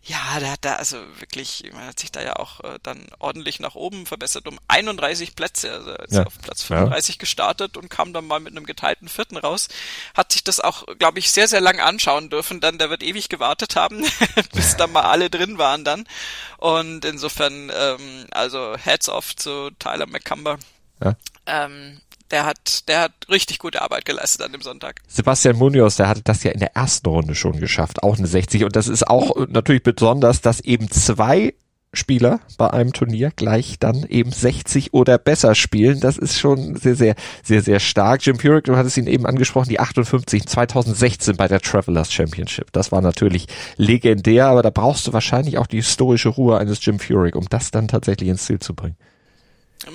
ja, der hat da also wirklich, man hat sich da ja auch äh, dann ordentlich nach oben verbessert um 31 Plätze, also ist ja. auf Platz 35 ja. gestartet und kam dann mal mit einem geteilten vierten raus hat sich das auch, glaube ich, sehr, sehr lang anschauen dürfen. Dann, der wird ewig gewartet haben, bis da mal alle drin waren dann. Und insofern, ähm, also Heads off zu Tyler McCumber. Ja. Ähm, der hat, der hat richtig gute Arbeit geleistet an dem Sonntag. Sebastian Munoz, der hatte das ja in der ersten Runde schon geschafft, auch eine 60. Und das ist auch natürlich besonders, dass eben zwei Spieler bei einem Turnier gleich dann eben 60 oder besser spielen. Das ist schon sehr, sehr, sehr, sehr stark. Jim Furyk, du hattest ihn eben angesprochen, die 58 2016 bei der Travelers Championship. Das war natürlich legendär, aber da brauchst du wahrscheinlich auch die historische Ruhe eines Jim Furyk, um das dann tatsächlich ins Ziel zu bringen.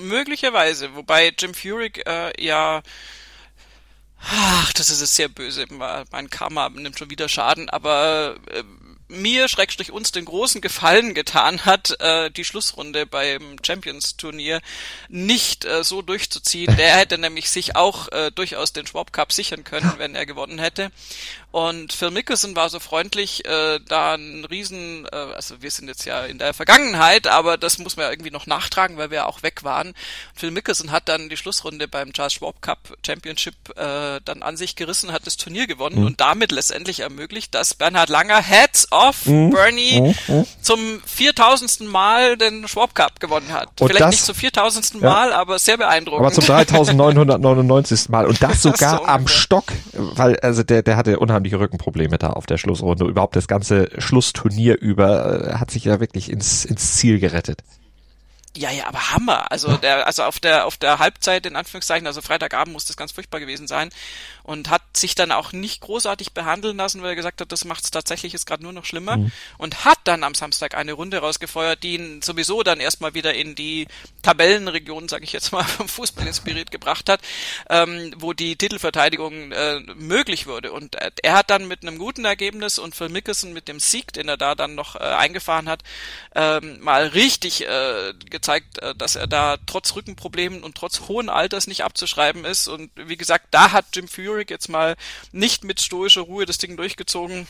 Möglicherweise, wobei Jim Furyk äh, ja Ach, das ist jetzt sehr böse. Mein Karma nimmt schon wieder Schaden, aber äh, mir, Schrägstrich uns, den großen Gefallen getan hat, äh, die Schlussrunde beim Champions-Turnier nicht äh, so durchzuziehen. Der hätte nämlich sich auch äh, durchaus den Schwab Cup sichern können, wenn er gewonnen hätte. Und Phil Mickelson war so freundlich, äh, da ein Riesen, äh, also wir sind jetzt ja in der Vergangenheit, aber das muss man ja irgendwie noch nachtragen, weil wir ja auch weg waren. Phil Mickelson hat dann die Schlussrunde beim Charles Schwab Cup Championship äh, dann an sich gerissen, hat das Turnier gewonnen mhm. und damit letztendlich ermöglicht, dass Bernhard Langer Heads off mhm. Bernie mhm. mhm. zum 4000. Mal den Schwab Cup gewonnen hat. Und Vielleicht das, nicht zum 4000. Mal, ja. aber sehr beeindruckend. Aber zum 3999. Mal und das sogar so am Stock, weil also der der hatte unheimlich unheimliche Rückenprobleme da auf der Schlussrunde. Überhaupt das ganze Schlussturnier über äh, hat sich ja wirklich ins, ins Ziel gerettet. Ja, ja, aber Hammer. Also der, also auf der auf der Halbzeit in Anführungszeichen, also Freitagabend muss das ganz furchtbar gewesen sein und hat sich dann auch nicht großartig behandeln lassen, weil er gesagt hat, das macht es tatsächlich jetzt gerade nur noch schlimmer mhm. und hat dann am Samstag eine Runde rausgefeuert, die ihn sowieso dann erstmal wieder in die Tabellenregion, sage ich jetzt mal, vom Fußball inspiriert gebracht hat, ähm, wo die Titelverteidigung äh, möglich wurde und äh, er hat dann mit einem guten Ergebnis und Phil Mickelson mit dem Sieg, den er da dann noch äh, eingefahren hat, ähm, mal richtig äh, gezeigt, äh, dass er da trotz Rückenproblemen und trotz hohen Alters nicht abzuschreiben ist. Und wie gesagt, da hat Jim Furyk jetzt mal nicht mit stoischer Ruhe das Ding durchgezogen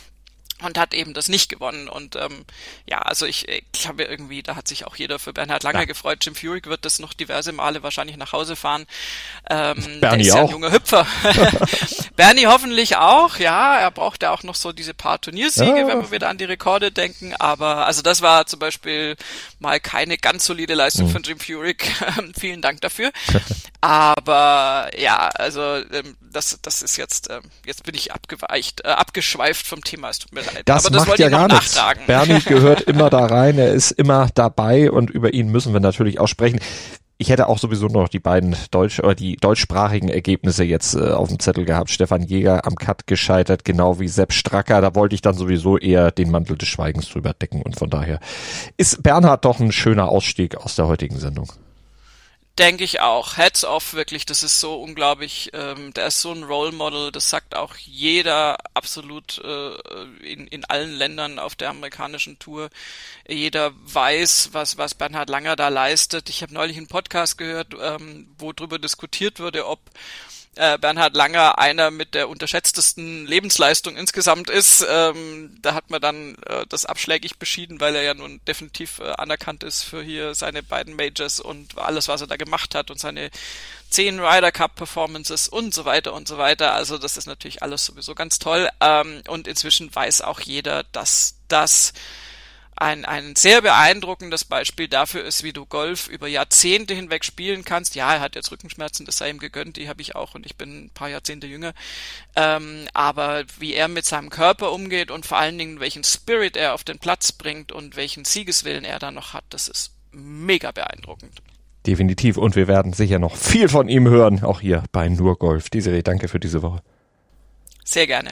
und hat eben das nicht gewonnen. Und ähm, ja, also ich, ich habe irgendwie, da hat sich auch jeder für Bernhard Langer ja. gefreut. Jim Furyk wird das noch diverse Male wahrscheinlich nach Hause fahren. Ähm, Bernie ist ja auch. ein junger Hüpfer. Bernie hoffentlich auch, ja. Er braucht ja auch noch so diese paar Turniersiege, ja. wenn wir wieder an die Rekorde denken. Aber also das war zum Beispiel mal keine ganz solide Leistung mhm. von Jim Furyk. Vielen Dank dafür. Aber ja, also ähm, das, das ist jetzt, ähm, jetzt bin ich abgeweicht, äh, abgeschweift vom Thema. Es tut mir leid. Das Aber das macht ja gar nichts. Bernie gehört immer da rein. Er ist immer dabei und über ihn müssen wir natürlich auch sprechen. Ich hätte auch sowieso noch die beiden deutsch oder die deutschsprachigen Ergebnisse jetzt äh, auf dem Zettel gehabt. Stefan Jäger am Cut gescheitert, genau wie Sepp Stracker. Da wollte ich dann sowieso eher den Mantel des Schweigens drüber decken und von daher ist Bernhard doch ein schöner Ausstieg aus der heutigen Sendung. Denke ich auch. Heads off, wirklich, das ist so unglaublich. Ähm, der ist so ein Role Model, das sagt auch jeder absolut äh, in, in allen Ländern auf der amerikanischen Tour. Jeder weiß, was, was Bernhard Langer da leistet. Ich habe neulich einen Podcast gehört, ähm, wo drüber diskutiert wurde, ob äh, Bernhard Langer einer mit der unterschätztesten Lebensleistung insgesamt ist. Ähm, da hat man dann äh, das abschlägig beschieden, weil er ja nun definitiv äh, anerkannt ist für hier seine beiden Majors und alles, was er da gemacht hat und seine zehn Ryder Cup Performances und so weiter und so weiter. Also das ist natürlich alles sowieso ganz toll. Ähm, und inzwischen weiß auch jeder, dass das ein, ein sehr beeindruckendes Beispiel dafür ist, wie du Golf über Jahrzehnte hinweg spielen kannst. Ja, er hat jetzt Rückenschmerzen, das sei ihm gegönnt, die habe ich auch und ich bin ein paar Jahrzehnte jünger. Ähm, aber wie er mit seinem Körper umgeht und vor allen Dingen welchen Spirit er auf den Platz bringt und welchen Siegeswillen er da noch hat, das ist mega beeindruckend. Definitiv. Und wir werden sicher noch viel von ihm hören, auch hier bei Nur Golf. Desiree, danke für diese Woche. Sehr gerne.